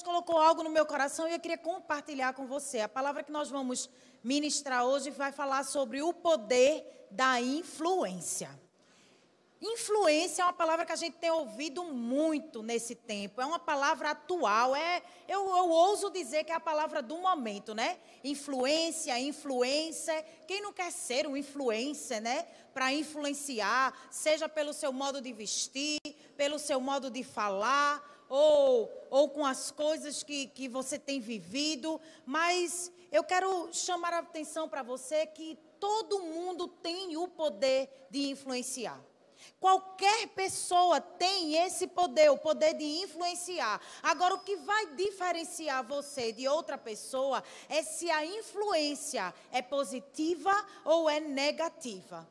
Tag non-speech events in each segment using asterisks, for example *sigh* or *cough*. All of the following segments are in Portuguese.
Deus colocou algo no meu coração e eu queria compartilhar com você. A palavra que nós vamos ministrar hoje vai falar sobre o poder da influência. Influência é uma palavra que a gente tem ouvido muito nesse tempo. É uma palavra atual. É, eu, eu ouso dizer que é a palavra do momento, né? Influência, influência. Quem não quer ser um influencer, né? Para influenciar, seja pelo seu modo de vestir, pelo seu modo de falar, ou, ou com as coisas que, que você tem vivido. Mas eu quero chamar a atenção para você que todo mundo tem o poder de influenciar. Qualquer pessoa tem esse poder, o poder de influenciar. Agora, o que vai diferenciar você de outra pessoa é se a influência é positiva ou é negativa.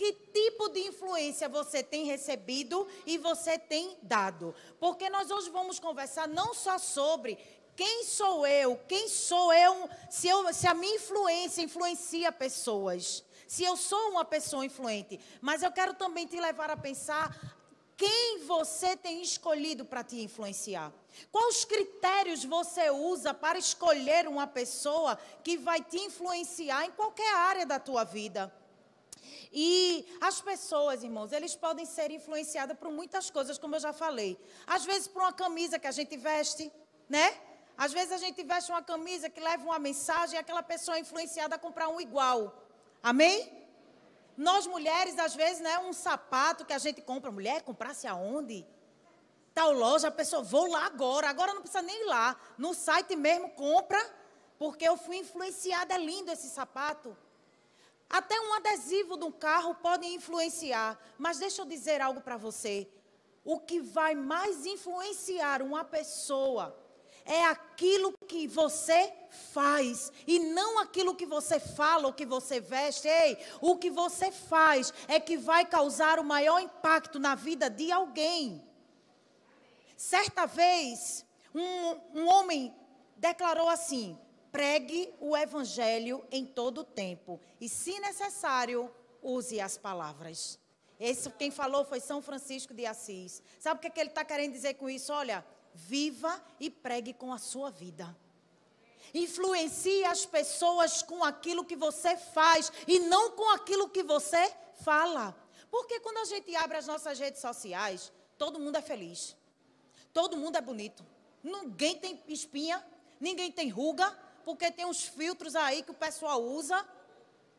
Que tipo de influência você tem recebido e você tem dado? Porque nós hoje vamos conversar não só sobre quem sou eu, quem sou eu, se, eu, se a minha influência influencia pessoas se eu sou uma pessoa influente. Mas eu quero também te levar a pensar quem você tem escolhido para te influenciar. Quais critérios você usa para escolher uma pessoa que vai te influenciar em qualquer área da tua vida? E as pessoas, irmãos, eles podem ser influenciadas por muitas coisas, como eu já falei. Às vezes por uma camisa que a gente veste, né? Às vezes a gente veste uma camisa que leva uma mensagem e aquela pessoa é influenciada a comprar um igual. Amém? Nós mulheres, às vezes, né, um sapato que a gente compra, mulher, comprasse aonde? Tal loja, a pessoa, vou lá agora, agora não precisa nem ir lá. No site mesmo, compra, porque eu fui influenciada, é lindo esse sapato. Até um adesivo de um carro pode influenciar. Mas deixa eu dizer algo para você. O que vai mais influenciar uma pessoa é aquilo que você faz e não aquilo que você fala ou que você veste. Ei, o que você faz é que vai causar o maior impacto na vida de alguém. Certa vez, um, um homem declarou assim: pregue o evangelho em todo o tempo e, se necessário, use as palavras. Esse quem falou foi São Francisco de Assis. Sabe o que, é que ele está querendo dizer com isso? Olha, viva e pregue com a sua vida. Influencie as pessoas com aquilo que você faz e não com aquilo que você fala. Porque quando a gente abre as nossas redes sociais, todo mundo é feliz. Todo mundo é bonito. Ninguém tem espinha, ninguém tem ruga, porque tem uns filtros aí que o pessoal usa,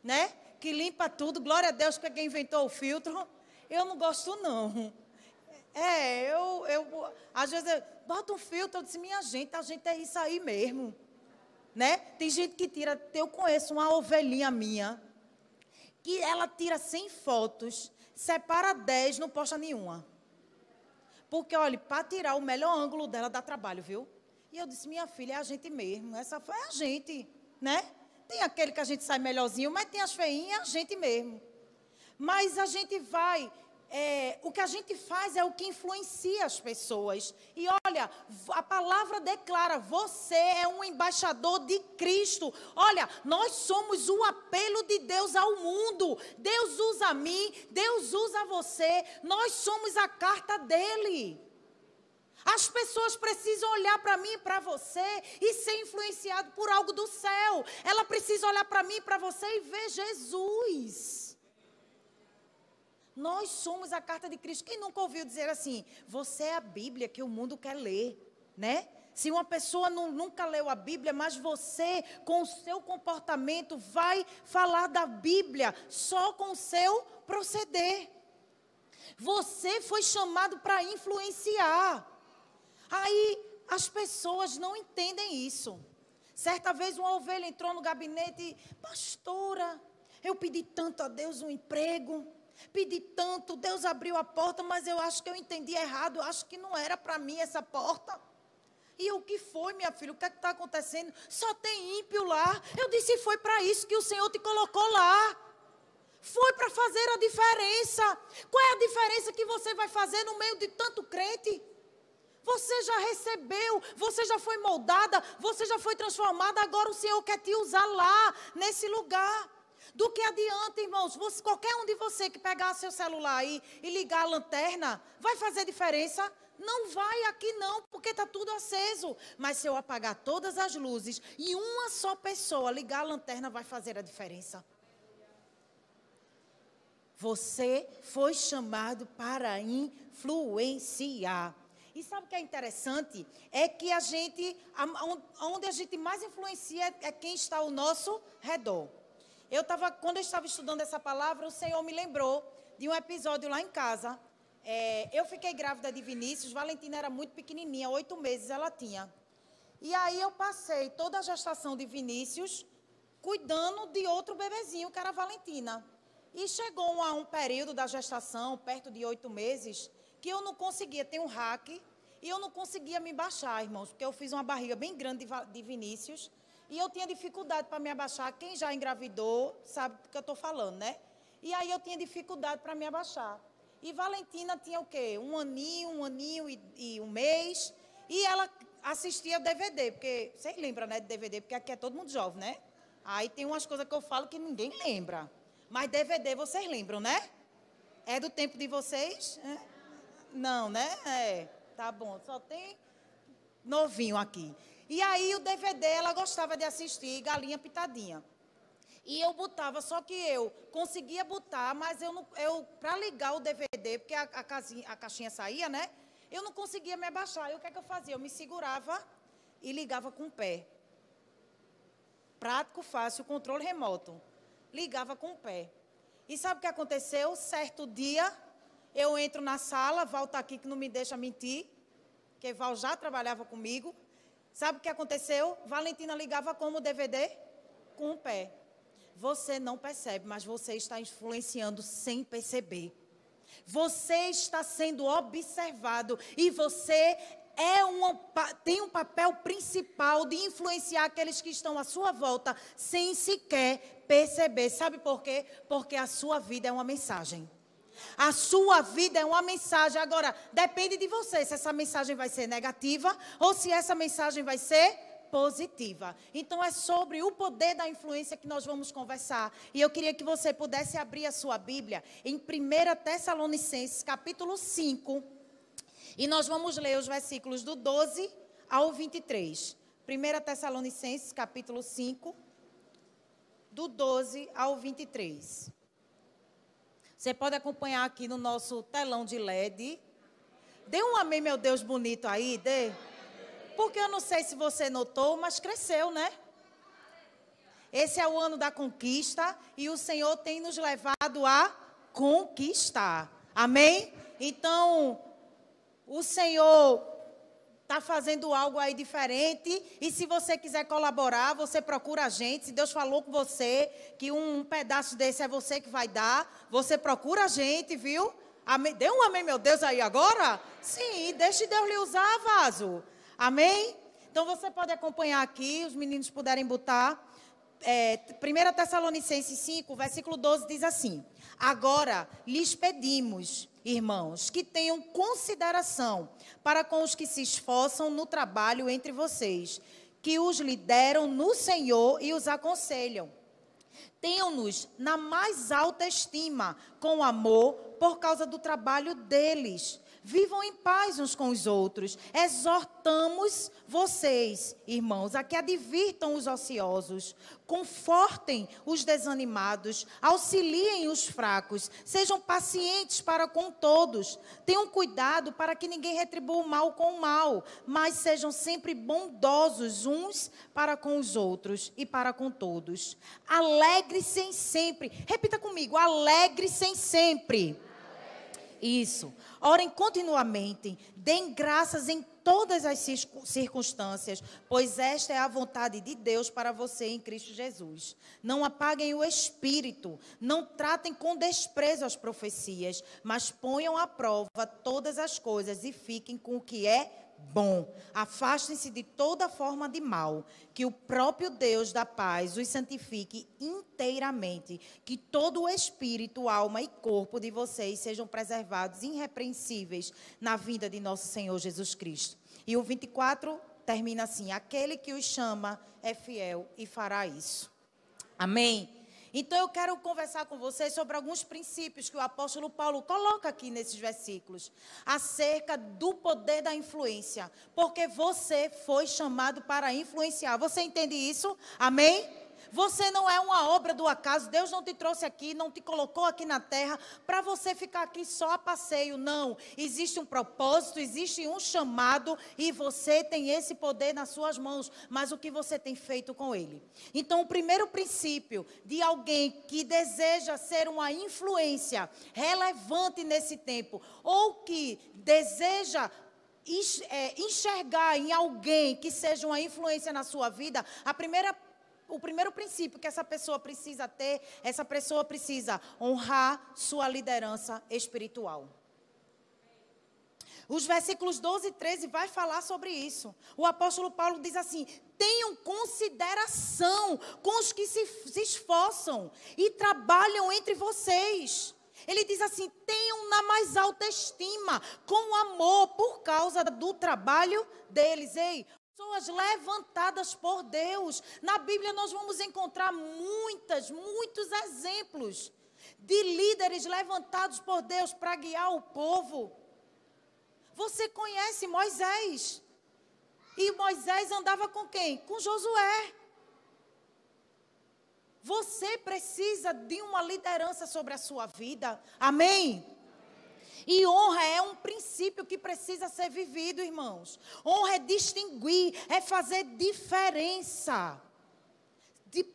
né? Que limpa tudo. Glória a Deus que quem inventou o filtro. Eu não gosto não. É, eu, eu às vezes eu boto um filtro, eu disse, minha gente, a gente é isso aí mesmo. Né? Tem gente que tira, eu conheço uma ovelhinha minha, que ela tira 100 fotos, separa 10, não posta nenhuma. Porque, olha, para tirar o melhor ângulo dela dá trabalho, viu? E eu disse, minha filha, é a gente mesmo, essa foi a gente, né? Tem aquele que a gente sai melhorzinho, mas tem as feinhas, é a gente mesmo. Mas a gente vai é, o que a gente faz é o que influencia as pessoas. E olha, a palavra declara: você é um embaixador de Cristo. Olha, nós somos o apelo de Deus ao mundo. Deus usa a mim, Deus usa você. Nós somos a carta dele. As pessoas precisam olhar para mim e para você e ser influenciado por algo do céu. Ela precisa olhar para mim e para você e ver Jesus. Nós somos a carta de Cristo. Quem nunca ouviu dizer assim? Você é a Bíblia que o mundo quer ler, né? Se uma pessoa não, nunca leu a Bíblia, mas você, com o seu comportamento, vai falar da Bíblia só com o seu proceder. Você foi chamado para influenciar. Aí as pessoas não entendem isso. Certa vez uma ovelha entrou no gabinete e, pastora, eu pedi tanto a Deus um emprego. Pedi tanto, Deus abriu a porta, mas eu acho que eu entendi errado. Eu acho que não era para mim essa porta. E o que foi, minha filha? O que é está acontecendo? Só tem ímpio lá. Eu disse: foi para isso que o Senhor te colocou lá. Foi para fazer a diferença. Qual é a diferença que você vai fazer no meio de tanto crente? Você já recebeu, você já foi moldada, você já foi transformada. Agora o Senhor quer te usar lá, nesse lugar. Do que adianta, irmãos? Você, qualquer um de você que pegar seu celular aí e ligar a lanterna, vai fazer diferença? Não vai aqui não, porque está tudo aceso. Mas se eu apagar todas as luzes e uma só pessoa ligar a lanterna, vai fazer a diferença. Você foi chamado para influenciar. E sabe o que é interessante? É que a gente, onde a gente mais influencia é quem está ao nosso redor. Eu estava, quando eu estava estudando essa palavra, o Senhor me lembrou de um episódio lá em casa. É, eu fiquei grávida de Vinícius, Valentina era muito pequenininha, oito meses ela tinha. E aí eu passei toda a gestação de Vinícius cuidando de outro bebezinho, que era Valentina. E chegou a um período da gestação, perto de oito meses, que eu não conseguia ter um hack e eu não conseguia me baixar, irmãos, porque eu fiz uma barriga bem grande de Vinícius e eu tinha dificuldade para me abaixar. Quem já engravidou sabe do que eu estou falando, né? E aí eu tinha dificuldade para me abaixar. E Valentina tinha o quê? Um aninho, um aninho e, e um mês. E ela assistia DVD, porque vocês lembram, né, de DVD, porque aqui é todo mundo jovem, né? Aí tem umas coisas que eu falo que ninguém lembra. Mas DVD vocês lembram, né? É do tempo de vocês? É. Não, né? É. Tá bom. Só tem novinho aqui. E aí o DVD ela gostava de assistir Galinha Pitadinha. E eu botava, só que eu conseguia botar, mas eu, eu para ligar o DVD, porque a, a, casinha, a caixinha saía, né? Eu não conseguia me abaixar. E o que, é que eu fazia? Eu me segurava e ligava com o pé. Prático, fácil, controle remoto ligava com o pé. E sabe o que aconteceu? Certo dia, eu entro na sala, Val está aqui que não me deixa mentir, que Val já trabalhava comigo. Sabe o que aconteceu? Valentina ligava como DVD? Com o pé. Você não percebe, mas você está influenciando sem perceber. Você está sendo observado e você é uma, tem um papel principal de influenciar aqueles que estão à sua volta sem sequer perceber. Sabe por quê? Porque a sua vida é uma mensagem. A sua vida é uma mensagem. Agora, depende de você se essa mensagem vai ser negativa ou se essa mensagem vai ser positiva. Então é sobre o poder da influência que nós vamos conversar. E eu queria que você pudesse abrir a sua Bíblia em 1 Tessalonicenses, capítulo 5 e nós vamos ler os versículos do 12 ao 23. 1 Tessalonicenses, capítulo 5, do 12 ao 23. Você pode acompanhar aqui no nosso telão de LED. Dê um amém, meu Deus, bonito aí, dê. Porque eu não sei se você notou, mas cresceu, né? Esse é o ano da conquista e o Senhor tem nos levado a conquistar. Amém? Então, o Senhor está fazendo algo aí diferente. E se você quiser colaborar, você procura a gente. Se Deus falou com você que um pedaço desse é você que vai dar, você procura a gente, viu? Amém. Dê um amém, meu Deus, aí agora? Sim, deixe Deus lhe usar, vaso. Amém? Então você pode acompanhar aqui, os meninos puderem botar. É, 1 Tessalonicenses 5, versículo 12 diz assim: Agora lhes pedimos irmãos, que tenham consideração para com os que se esforçam no trabalho entre vocês, que os lideram no Senhor e os aconselham. Tenham-nos na mais alta estima, com amor, por causa do trabalho deles Vivam em paz uns com os outros. Exortamos vocês, irmãos, a que advirtam os ociosos, confortem os desanimados, auxiliem os fracos, sejam pacientes para com todos. Tenham cuidado para que ninguém retribua o mal com o mal, mas sejam sempre bondosos uns para com os outros e para com todos. Alegre-se sempre. Repita comigo: alegre-se sempre. Isso. Orem continuamente, deem graças em todas as circunstâncias, pois esta é a vontade de Deus para você em Cristo Jesus. Não apaguem o espírito, não tratem com desprezo as profecias, mas ponham à prova todas as coisas e fiquem com o que é bom. Afastem-se de toda forma de mal. Que o próprio Deus da paz os santifique inteiramente. Que todo o espírito, alma e corpo de vocês sejam preservados irrepreensíveis na vinda de nosso Senhor Jesus Cristo. E o 24 termina assim: Aquele que os chama é fiel e fará isso. Amém. Então eu quero conversar com vocês sobre alguns princípios que o apóstolo Paulo coloca aqui nesses versículos, acerca do poder da influência, porque você foi chamado para influenciar. Você entende isso? Amém? Você não é uma obra do acaso. Deus não te trouxe aqui, não te colocou aqui na terra para você ficar aqui só a passeio. Não. Existe um propósito, existe um chamado e você tem esse poder nas suas mãos. Mas o que você tem feito com ele? Então, o primeiro princípio de alguém que deseja ser uma influência relevante nesse tempo, ou que deseja é, enxergar em alguém que seja uma influência na sua vida, a primeira o primeiro princípio que essa pessoa precisa ter, essa pessoa precisa honrar sua liderança espiritual. Os versículos 12 e 13 vai falar sobre isso. O apóstolo Paulo diz assim: tenham consideração com os que se, se esforçam e trabalham entre vocês. Ele diz assim: tenham na mais alta estima, com amor, por causa do trabalho deles. Ei, pessoas levantadas por Deus. Na Bíblia nós vamos encontrar muitas, muitos exemplos de líderes levantados por Deus para guiar o povo. Você conhece Moisés? E Moisés andava com quem? Com Josué. Você precisa de uma liderança sobre a sua vida. Amém? E honra é um princípio que precisa ser vivido, irmãos. Honra é distinguir, é fazer diferença de,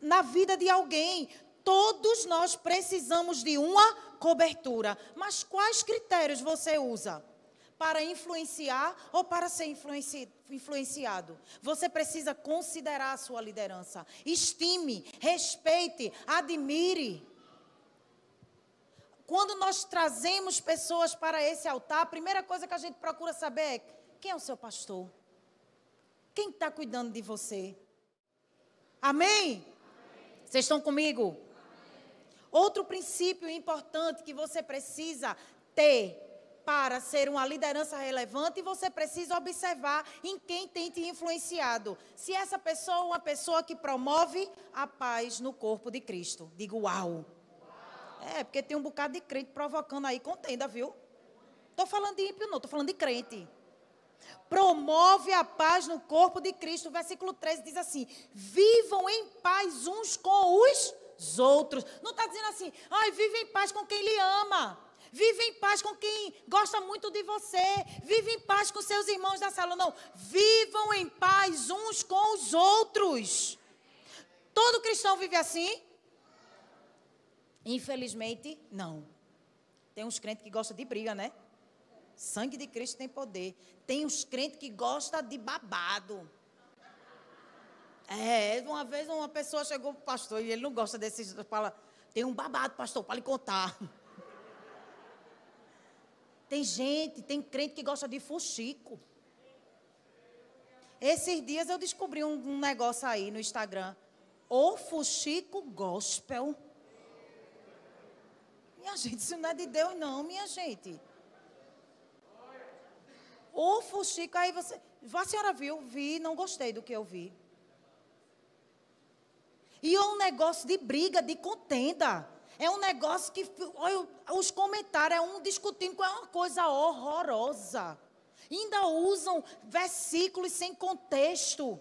na vida de alguém. Todos nós precisamos de uma cobertura. Mas quais critérios você usa? Para influenciar ou para ser influenci, influenciado? Você precisa considerar a sua liderança. Estime, respeite, admire. Quando nós trazemos pessoas para esse altar, a primeira coisa que a gente procura saber é quem é o seu pastor? Quem está cuidando de você? Amém? Vocês estão comigo? Outro princípio importante que você precisa ter para ser uma liderança relevante, você precisa observar em quem tem te influenciado. Se essa pessoa é uma pessoa que promove a paz no corpo de Cristo. Digo, uau! É, porque tem um bocado de crente provocando aí contenda, viu? Estou falando de ímpio, não, estou falando de crente. Promove a paz no corpo de Cristo. O versículo 13 diz assim: vivam em paz uns com os outros. Não está dizendo assim, ai, vive em paz com quem lhe ama. Vive em paz com quem gosta muito de você. Vive em paz com seus irmãos da sala. Não. Vivam em paz uns com os outros. Todo cristão vive assim? Infelizmente, não. Tem uns crentes que gostam de briga, né? Sangue de Cristo tem poder. Tem uns crentes que gostam de babado. É, uma vez uma pessoa chegou para o pastor e ele não gosta desses. Fala, tem um babado, pastor, para lhe contar. Tem gente, tem crente que gosta de fuxico. Esses dias eu descobri um, um negócio aí no Instagram. O fuxico gospel. Minha gente, isso não é de Deus, não, minha gente. O fuxico, aí você. A senhora viu? Vi, não gostei do que eu vi. E é um negócio de briga, de contenda. É um negócio que. Olha, os comentários, é um discutindo com uma coisa horrorosa. Ainda usam versículos sem contexto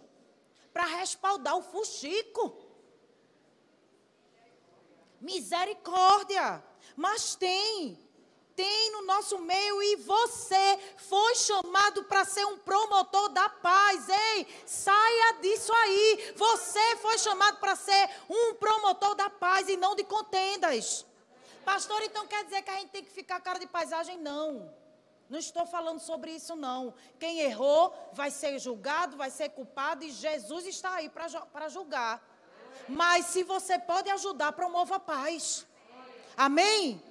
para respaldar o fuxico. Misericórdia. Mas tem, tem no nosso meio e você foi chamado para ser um promotor da paz. Ei, saia disso aí. Você foi chamado para ser um promotor da paz e não de contendas. Pastor, então quer dizer que a gente tem que ficar cara de paisagem? Não. Não estou falando sobre isso, não. Quem errou vai ser julgado, vai ser culpado e Jesus está aí para julgar. Mas se você pode ajudar, promova a paz. Amém?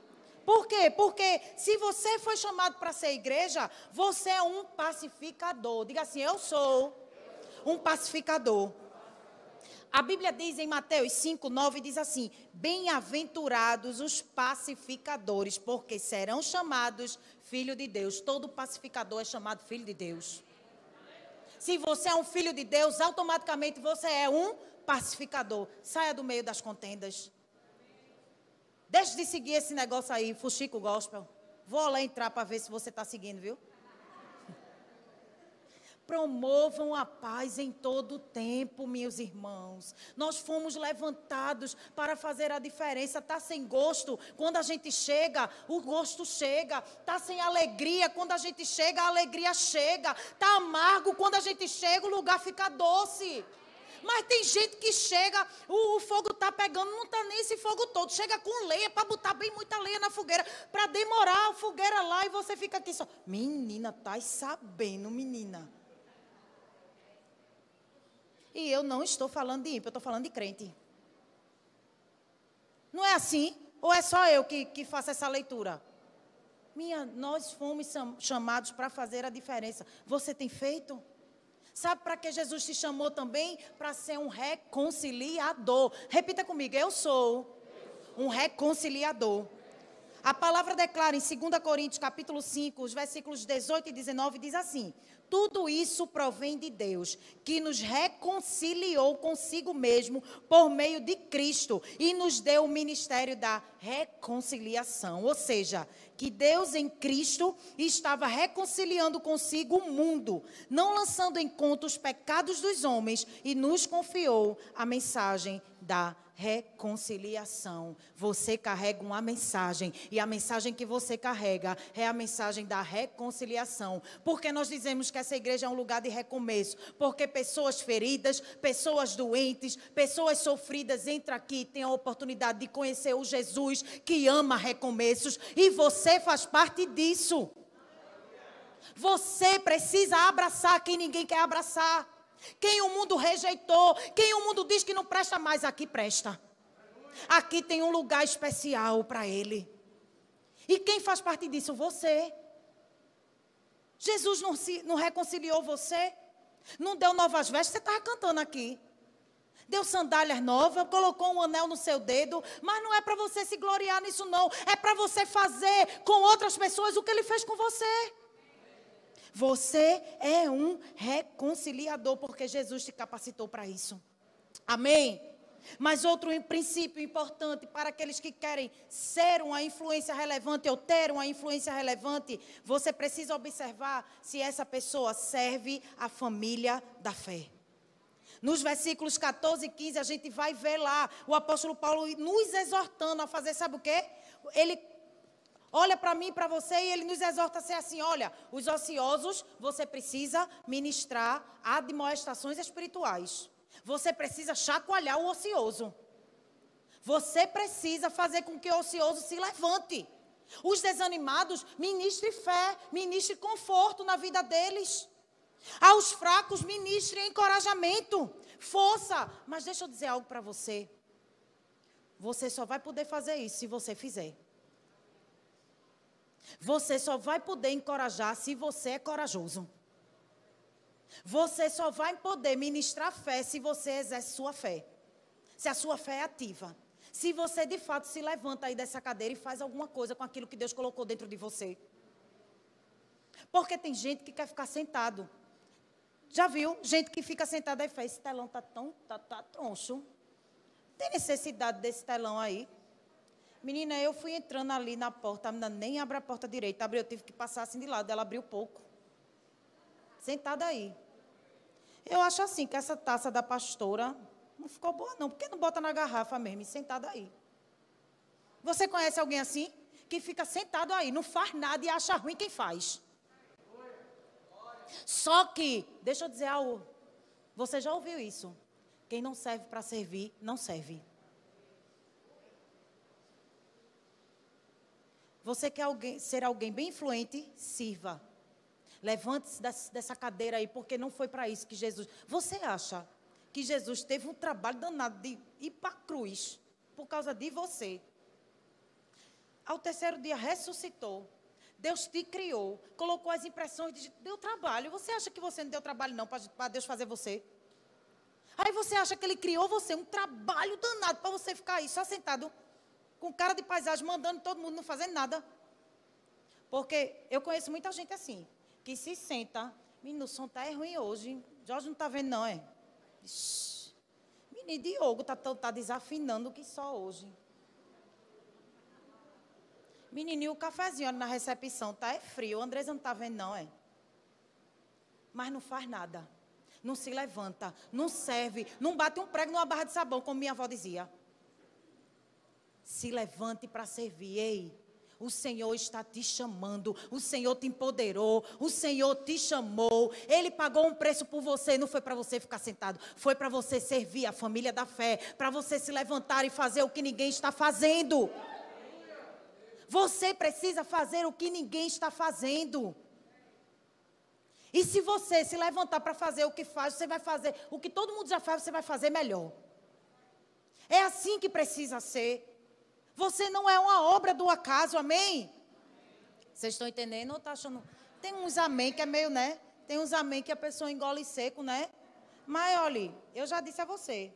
Por quê? Porque se você foi chamado para ser igreja, você é um pacificador. Diga assim: eu sou um pacificador. A Bíblia diz em Mateus 5, 9, diz assim: Bem-aventurados os pacificadores, porque serão chamados filho de Deus. Todo pacificador é chamado filho de Deus. Se você é um filho de Deus, automaticamente você é um pacificador. Saia do meio das contendas. Deixe de seguir esse negócio aí, Fuxico Gospel. Vou lá entrar para ver se você está seguindo, viu? *laughs* Promovam a paz em todo o tempo, meus irmãos. Nós fomos levantados para fazer a diferença. Está sem gosto, quando a gente chega, o gosto chega. Está sem alegria, quando a gente chega, a alegria chega. Está amargo, quando a gente chega, o lugar fica doce. Mas tem gente que chega, o, o fogo está pegando, não está nem esse fogo todo. Chega com lenha para botar bem muita lenha na fogueira, para demorar a fogueira lá e você fica aqui só. Menina, tá sabendo, menina. E eu não estou falando de ímpio, eu estou falando de crente. Não é assim? Ou é só eu que, que faço essa leitura? Minha, nós fomos chamados para fazer a diferença. Você tem feito? Sabe para que Jesus te chamou também? Para ser um reconciliador. Repita comigo, eu sou um reconciliador. A palavra declara em 2 Coríntios capítulo 5, os versículos 18 e 19, diz assim: tudo isso provém de Deus, que nos reconciliou consigo mesmo por meio de Cristo e nos deu o ministério da reconciliação. Ou seja, que Deus em Cristo estava reconciliando consigo o mundo, não lançando em conta os pecados dos homens, e nos confiou a mensagem da reconciliação reconciliação. Você carrega uma mensagem e a mensagem que você carrega é a mensagem da reconciliação. Porque nós dizemos que essa igreja é um lugar de recomeço, porque pessoas feridas, pessoas doentes, pessoas sofridas entram aqui e têm a oportunidade de conhecer o Jesus que ama recomeços e você faz parte disso. Você precisa abraçar quem ninguém quer abraçar. Quem o mundo rejeitou, quem o mundo diz que não presta mais, aqui presta. Aqui tem um lugar especial para ele. E quem faz parte disso? Você. Jesus não, se, não reconciliou você? Não deu novas vestes? Você estava cantando aqui. Deu sandálias novas, colocou um anel no seu dedo, mas não é para você se gloriar nisso, não. É para você fazer com outras pessoas o que ele fez com você. Você é um reconciliador, porque Jesus te capacitou para isso. Amém? Mas outro princípio importante para aqueles que querem ser uma influência relevante ou ter uma influência relevante, você precisa observar se essa pessoa serve a família da fé. Nos versículos 14 e 15, a gente vai ver lá o apóstolo Paulo nos exortando a fazer, sabe o quê? Ele olha para mim, para você, e ele nos exorta a ser assim: olha, os ociosos, você precisa ministrar admoestações espirituais. Você precisa chacoalhar o ocioso. Você precisa fazer com que o ocioso se levante. Os desanimados, ministre fé, ministre conforto na vida deles. Aos fracos, ministre encorajamento, força. Mas deixa eu dizer algo para você. Você só vai poder fazer isso se você fizer. Você só vai poder encorajar se você é corajoso. Você só vai poder ministrar fé se você exerce sua fé. Se a sua fé é ativa. Se você de fato se levanta aí dessa cadeira e faz alguma coisa com aquilo que Deus colocou dentro de você. Porque tem gente que quer ficar sentado. Já viu? Gente que fica sentada e faz, esse telão tá tão, tá, tá troncho. Tem necessidade desse telão aí? Menina, eu fui entrando ali na porta, a menina nem abre a porta direita, abriu, eu tive que passar assim de lado, ela abriu pouco. Sentada aí. Eu acho assim que essa taça da pastora não ficou boa, não. Por que não bota na garrafa mesmo sentada aí? Você conhece alguém assim? Que fica sentado aí, não faz nada e acha ruim quem faz. Só que, deixa eu dizer algo. Você já ouviu isso? Quem não serve para servir, não serve. Você quer alguém, ser alguém bem influente? Sirva. Levante-se dessa cadeira aí, porque não foi para isso que Jesus. Você acha que Jesus teve um trabalho danado de ir para a cruz por causa de você? Ao terceiro dia ressuscitou. Deus te criou, colocou as impressões, de, deu trabalho. Você acha que você não deu trabalho não para Deus fazer você? Aí você acha que ele criou você um trabalho danado para você ficar aí só sentado com cara de paisagem, mandando todo mundo não fazendo nada. Porque eu conheço muita gente assim que se senta. Menino, o som tá é ruim hoje. Jorge não está vendo, não, é? Ixi. Menino Diogo tá, tá, tá desafinando que só hoje. Menininho, o cafezinho na recepção tá é frio. O Andresa não tá vendo, não, é? Mas não faz nada. Não se levanta, não serve, não bate um prego numa barra de sabão, como minha avó dizia. Se levante para servir. Ei, o Senhor está te chamando, o Senhor te empoderou, o Senhor te chamou. Ele pagou um preço por você, não foi para você ficar sentado, foi para você servir a família da fé, para você se levantar e fazer o que ninguém está fazendo. Você precisa fazer o que ninguém está fazendo. E se você se levantar para fazer o que faz, você vai fazer o que todo mundo já faz, você vai fazer melhor. É assim que precisa ser. Você não é uma obra do acaso, amém? Vocês estão entendendo ou está achando? Tem uns amém que é meio, né? Tem uns amém que a pessoa engole seco, né? Mas olha, eu já disse a você.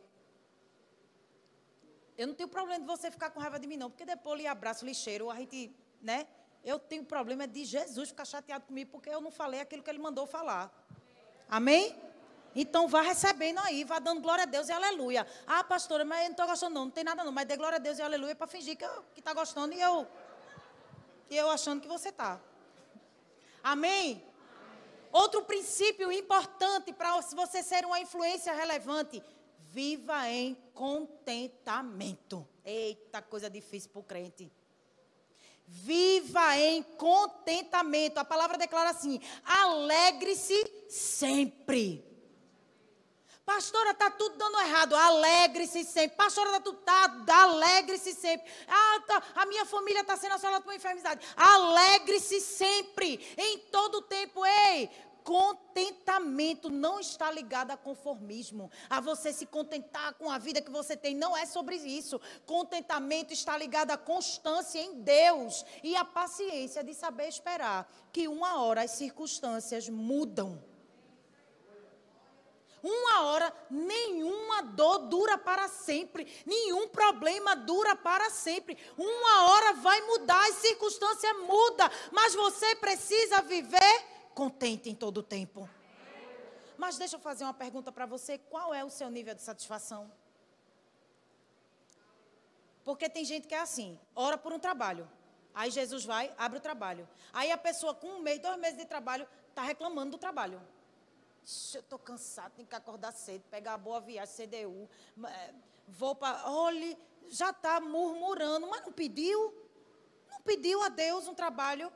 Eu não tenho problema de você ficar com raiva de mim, não, porque depois eu lhe abraço lixeiro, a gente, né? Eu tenho problema de Jesus ficar chateado comigo porque eu não falei aquilo que ele mandou falar. Amém? Então vá recebendo aí, vá dando glória a Deus e aleluia. Ah, pastora, mas eu não estou gostando, não, não tem nada não, mas dê glória a Deus e aleluia para fingir que está gostando e eu, e eu achando que você está. Amém? Outro princípio importante para você ser uma influência relevante viva em contentamento. Eita, coisa difícil para o crente. Viva em contentamento. A palavra declara assim: alegre-se sempre. Pastora, está tudo dando errado. Alegre-se sempre. Pastora, está tudo. Tá, alegre-se sempre. Ah, tá, a minha família está sendo assolada por uma enfermidade. Alegre-se sempre. Em todo o tempo. Ei, contentamento não está ligado a conformismo, a você se contentar com a vida que você tem, não é sobre isso. Contentamento está ligado à constância em Deus e à paciência de saber esperar que uma hora as circunstâncias mudam. Uma hora, nenhuma dor dura para sempre, nenhum problema dura para sempre. Uma hora vai mudar, as circunstâncias mudam, mas você precisa viver contente em todo o tempo. Mas deixa eu fazer uma pergunta para você: qual é o seu nível de satisfação? Porque tem gente que é assim, ora por um trabalho. Aí Jesus vai, abre o trabalho. Aí a pessoa com um mês, dois meses de trabalho, está reclamando do trabalho. Eu estou cansado, tenho que acordar cedo, pegar a boa viagem, CDU. É, vou para. Olhe, já está murmurando, mas não pediu? Não pediu a Deus um trabalho?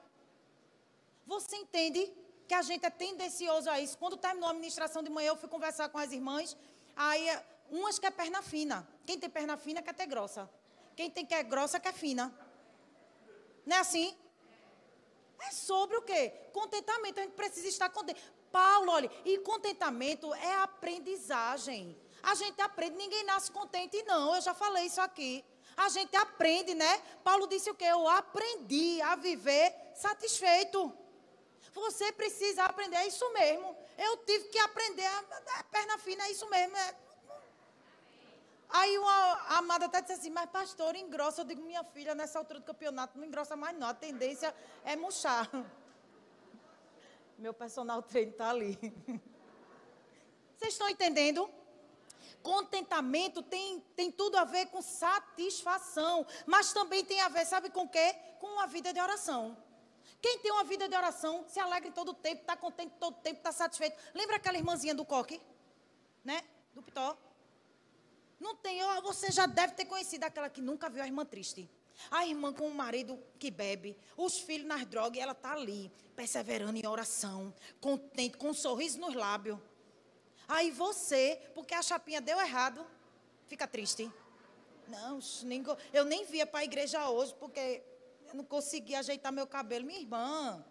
Você entende que a gente é tendencioso a isso. Quando terminou a administração de manhã, eu fui conversar com as irmãs. Aí, umas quer perna fina. Quem tem perna fina quer ter grossa. Quem tem quer grossa quer fina. Não é assim? É sobre o quê? Contentamento. A gente precisa estar contente. Paulo, olha, e contentamento é aprendizagem. A gente aprende, ninguém nasce contente, não. Eu já falei isso aqui. A gente aprende, né? Paulo disse o quê? Eu aprendi a viver satisfeito. Você precisa aprender, é isso mesmo. Eu tive que aprender, a, a perna fina é isso mesmo. É. Aí uma amada até disse assim, mas pastor, engrossa. Eu digo, minha filha, nessa altura do campeonato, não engrossa mais não. A tendência é murchar. Meu personal *laughs* treino está ali. Vocês estão entendendo? Contentamento tem, tem tudo a ver com satisfação, mas também tem a ver, sabe com o quê? Com a vida de oração. Quem tem uma vida de oração se alegra todo o tempo, está contente todo o tempo, está satisfeito. Lembra aquela irmãzinha do coque? Né? Do pitó? Não tem, você já deve ter conhecido aquela que nunca viu a irmã triste. A irmã com o marido que bebe, os filhos nas drogas, e ela está ali, perseverando em oração, contente, com um sorriso nos lábios. Aí você, porque a chapinha deu errado, fica triste. Não, eu nem via para a igreja hoje, porque eu não consegui ajeitar meu cabelo. Minha irmã.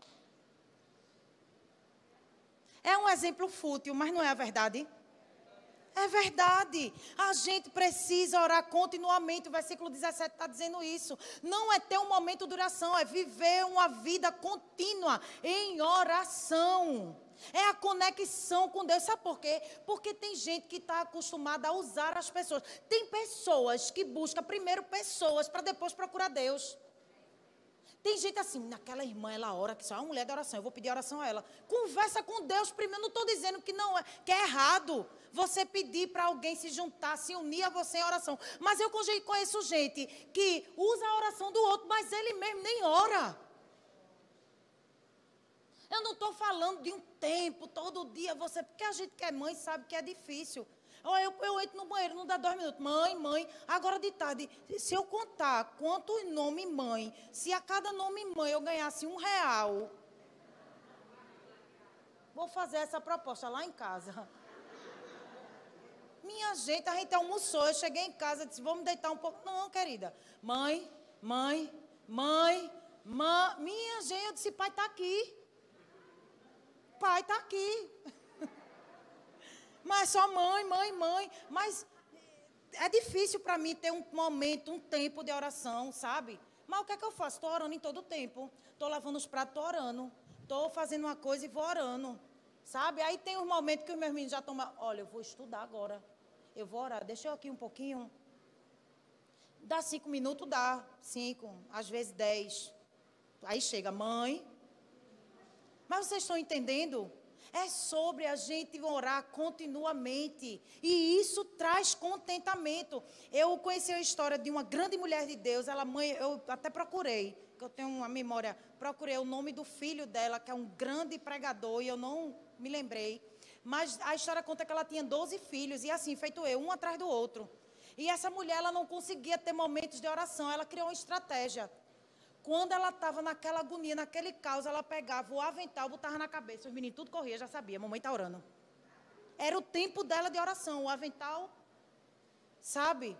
É um exemplo fútil, mas não é a verdade? É verdade. A gente precisa orar continuamente. O versículo 17 está dizendo isso. Não é ter um momento de oração, é viver uma vida contínua em oração. É a conexão com Deus. Sabe por quê? Porque tem gente que está acostumada a usar as pessoas. Tem pessoas que buscam primeiro pessoas para depois procurar Deus. Tem gente assim, naquela irmã, ela ora, que só é uma mulher de oração, eu vou pedir oração a ela. Conversa com Deus primeiro, não estou dizendo que não é, que é errado você pedir para alguém se juntar, se unir a você em oração. Mas eu conheço gente que usa a oração do outro, mas ele mesmo nem ora. Eu não estou falando de um tempo, todo dia você. Porque a gente que é mãe sabe que é difícil. Eu, eu entro no banheiro, não dá dois minutos. Mãe, mãe, agora de tarde, se eu contar quantos nome mãe, se a cada nome mãe eu ganhasse um real, vou fazer essa proposta lá em casa. Minha gente, a gente almoçou, eu cheguei em casa, disse, vamos deitar um pouco. Não, querida. Mãe, mãe, mãe, mãe. Minha gente, eu disse, pai está aqui. Pai está aqui. Mas só mãe, mãe, mãe. Mas é difícil para mim ter um momento, um tempo de oração, sabe? Mas o que é que eu faço? Estou orando em todo o tempo. Estou lavando os pratos, estou orando. Estou fazendo uma coisa e vou orando. Sabe? Aí tem os momentos que os meus meninos já tomam. Olha, eu vou estudar agora. Eu vou orar. Deixa eu aqui um pouquinho. Dá cinco minutos, dá. Cinco, às vezes dez. Aí chega, mãe. Mas vocês estão entendendo? É sobre a gente orar continuamente. E isso traz contentamento. Eu conheci a história de uma grande mulher de Deus. Ela, mãe, eu até procurei, que eu tenho uma memória. Procurei o nome do filho dela, que é um grande pregador, e eu não me lembrei. Mas a história conta que ela tinha 12 filhos, e assim, feito eu, um atrás do outro. E essa mulher, ela não conseguia ter momentos de oração. Ela criou uma estratégia. Quando ela estava naquela agonia, naquele caos, ela pegava o avental, botava na cabeça. Os meninos tudo corria, já sabia. Mamãe está orando. Era o tempo dela de oração. O avental, sabe?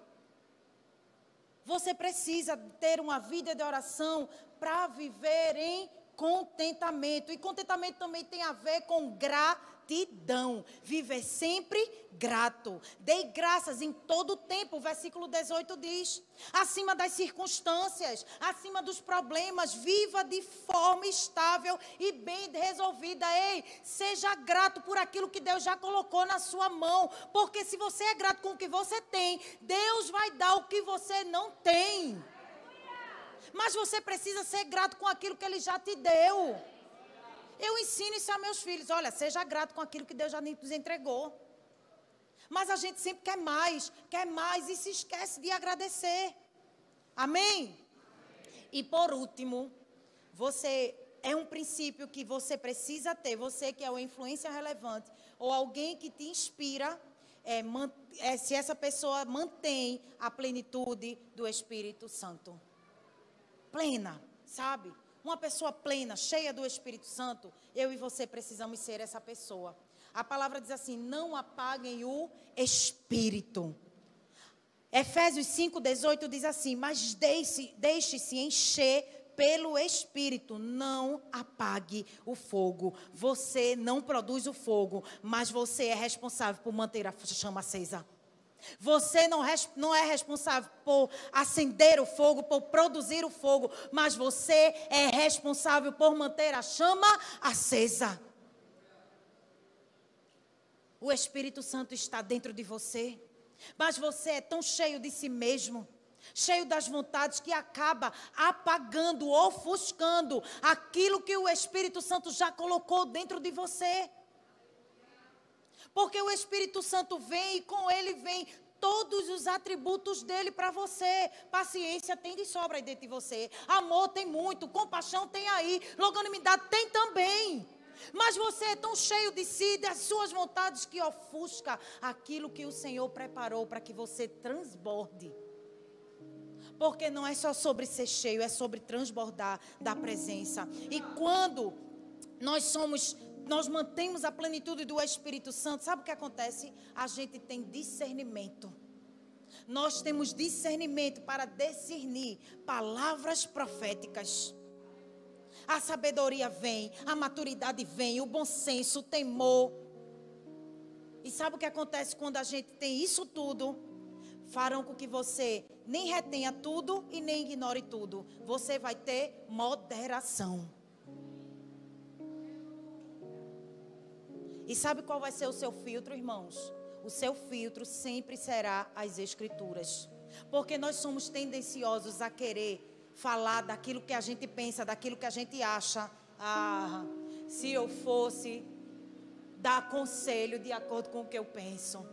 Você precisa ter uma vida de oração para viver em contentamento. E contentamento também tem a ver com gratidão gratidão. Viver sempre grato. Dei graças em todo o tempo. O versículo 18 diz: acima das circunstâncias, acima dos problemas, viva de forma estável e bem resolvida. Ei, seja grato por aquilo que Deus já colocou na sua mão. Porque se você é grato com o que você tem, Deus vai dar o que você não tem. Mas você precisa ser grato com aquilo que Ele já te deu. Eu ensino isso a meus filhos. Olha, seja grato com aquilo que Deus já nos entregou. Mas a gente sempre quer mais, quer mais e se esquece de agradecer. Amém? E por último, você é um princípio que você precisa ter, você que é uma influência relevante, ou alguém que te inspira, é, é, se essa pessoa mantém a plenitude do Espírito Santo. Plena, sabe? Uma pessoa plena, cheia do Espírito Santo, eu e você precisamos ser essa pessoa. A palavra diz assim: não apaguem o Espírito. Efésios 5,18 diz assim: Mas deixe-se deixe encher pelo Espírito, não apague o fogo. Você não produz o fogo, mas você é responsável por manter a chama acesa. Você não, não é responsável por acender o fogo, por produzir o fogo, mas você é responsável por manter a chama acesa. O Espírito Santo está dentro de você, mas você é tão cheio de si mesmo, cheio das vontades, que acaba apagando, ofuscando aquilo que o Espírito Santo já colocou dentro de você. Porque o Espírito Santo vem e com ele vem todos os atributos dele para você. Paciência tem de sobra aí dentro de você. Amor tem muito, compaixão tem aí, longanimidade tem também. Mas você é tão cheio de si, das suas vontades, que ofusca aquilo que o Senhor preparou para que você transborde. Porque não é só sobre ser cheio, é sobre transbordar da presença. E quando nós somos nós mantemos a plenitude do Espírito Santo, sabe o que acontece? A gente tem discernimento. Nós temos discernimento para discernir palavras proféticas. A sabedoria vem, a maturidade vem, o bom senso, o temor. E sabe o que acontece quando a gente tem isso tudo? Farão com que você nem retenha tudo e nem ignore tudo. Você vai ter moderação. E sabe qual vai ser o seu filtro, irmãos? O seu filtro sempre será as Escrituras. Porque nós somos tendenciosos a querer falar daquilo que a gente pensa, daquilo que a gente acha. Ah, se eu fosse dar conselho de acordo com o que eu penso.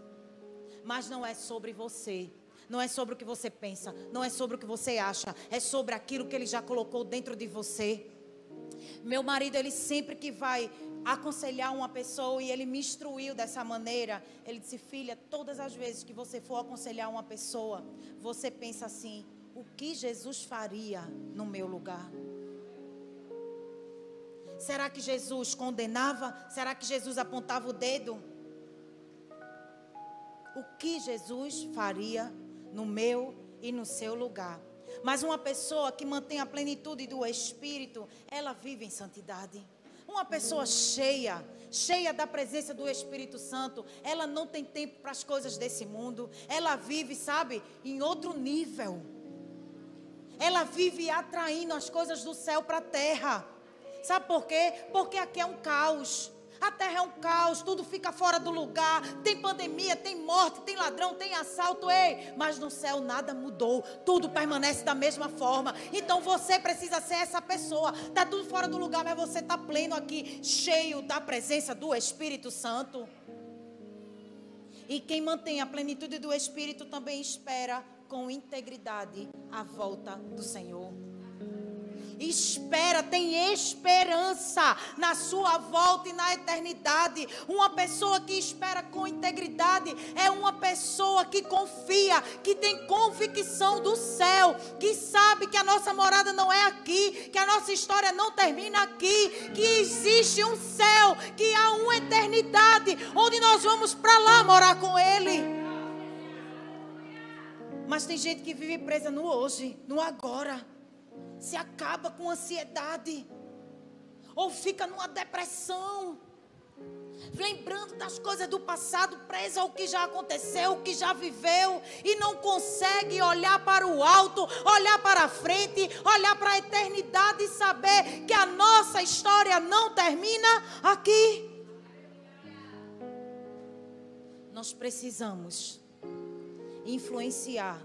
Mas não é sobre você. Não é sobre o que você pensa, não é sobre o que você acha, é sobre aquilo que ele já colocou dentro de você. Meu marido, ele sempre que vai aconselhar uma pessoa e ele me instruiu dessa maneira, ele disse: "Filha, todas as vezes que você for aconselhar uma pessoa, você pensa assim: o que Jesus faria no meu lugar?" Será que Jesus condenava? Será que Jesus apontava o dedo? O que Jesus faria no meu e no seu lugar. Mas uma pessoa que mantém a plenitude do Espírito, ela vive em santidade. Uma pessoa cheia, cheia da presença do Espírito Santo, ela não tem tempo para as coisas desse mundo. Ela vive, sabe, em outro nível. Ela vive atraindo as coisas do céu para a terra. Sabe por quê? Porque aqui é um caos. A terra é um caos, tudo fica fora do lugar. Tem pandemia, tem morte, tem ladrão, tem assalto. Ei, mas no céu nada mudou. Tudo permanece da mesma forma. Então você precisa ser essa pessoa. Tá tudo fora do lugar, mas você tá pleno aqui, cheio da presença do Espírito Santo. E quem mantém a plenitude do Espírito também espera com integridade a volta do Senhor espera, tem esperança na sua volta e na eternidade. Uma pessoa que espera com integridade é uma pessoa que confia, que tem convicção do céu, que sabe que a nossa morada não é aqui, que a nossa história não termina aqui, que existe um céu, que há uma eternidade onde nós vamos para lá morar com Ele. Mas tem gente que vive presa no hoje, no agora se acaba com ansiedade, ou fica numa depressão, lembrando das coisas do passado, presa ao que já aconteceu, o que já viveu, e não consegue olhar para o alto, olhar para a frente, olhar para a eternidade e saber que a nossa história não termina aqui. Nós precisamos influenciar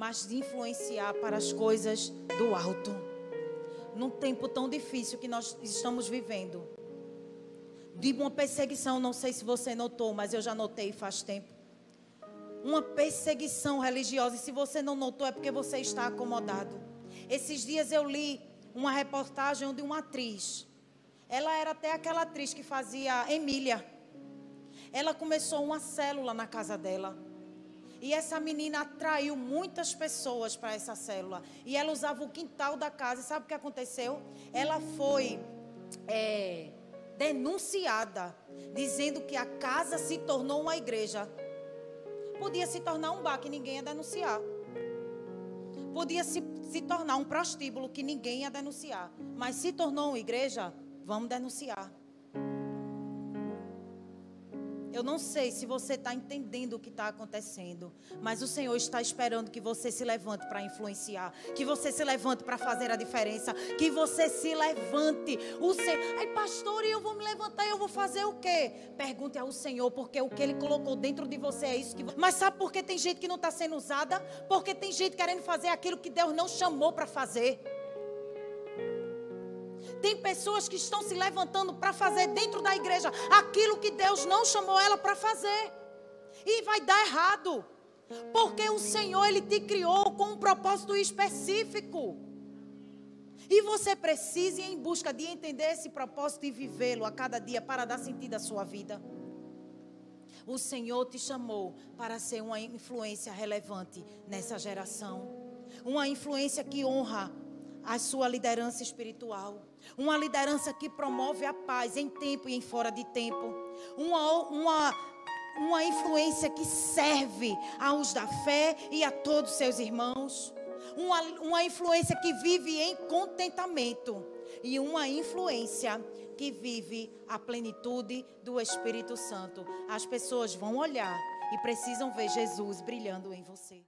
mas influenciar para as coisas do alto. Num tempo tão difícil que nós estamos vivendo. De uma perseguição, não sei se você notou, mas eu já notei faz tempo. Uma perseguição religiosa, e se você não notou é porque você está acomodado. Esses dias eu li uma reportagem de uma atriz. Ela era até aquela atriz que fazia Emília. Ela começou uma célula na casa dela. E essa menina atraiu muitas pessoas para essa célula. E ela usava o quintal da casa. E sabe o que aconteceu? Ela foi é, denunciada, dizendo que a casa se tornou uma igreja. Podia se tornar um bar que ninguém ia denunciar. Podia se, se tornar um prostíbulo que ninguém ia denunciar. Mas se tornou uma igreja, vamos denunciar. Eu não sei se você está entendendo o que está acontecendo, mas o Senhor está esperando que você se levante para influenciar, que você se levante para fazer a diferença, que você se levante. O Senhor, ai pastor, eu vou me levantar eu vou fazer o quê? Pergunte ao Senhor, porque o que Ele colocou dentro de você é isso que. Mas sabe por que tem gente que não está sendo usada? Porque tem gente querendo fazer aquilo que Deus não chamou para fazer. Tem pessoas que estão se levantando para fazer dentro da igreja aquilo que Deus não chamou ela para fazer. E vai dar errado. Porque o Senhor, Ele te criou com um propósito específico. E você precisa ir em busca de entender esse propósito e vivê-lo a cada dia para dar sentido à sua vida. O Senhor te chamou para ser uma influência relevante nessa geração. Uma influência que honra a sua liderança espiritual. Uma liderança que promove a paz em tempo e em fora de tempo. Uma, uma, uma influência que serve aos da fé e a todos seus irmãos. Uma, uma influência que vive em contentamento. E uma influência que vive a plenitude do Espírito Santo. As pessoas vão olhar e precisam ver Jesus brilhando em você.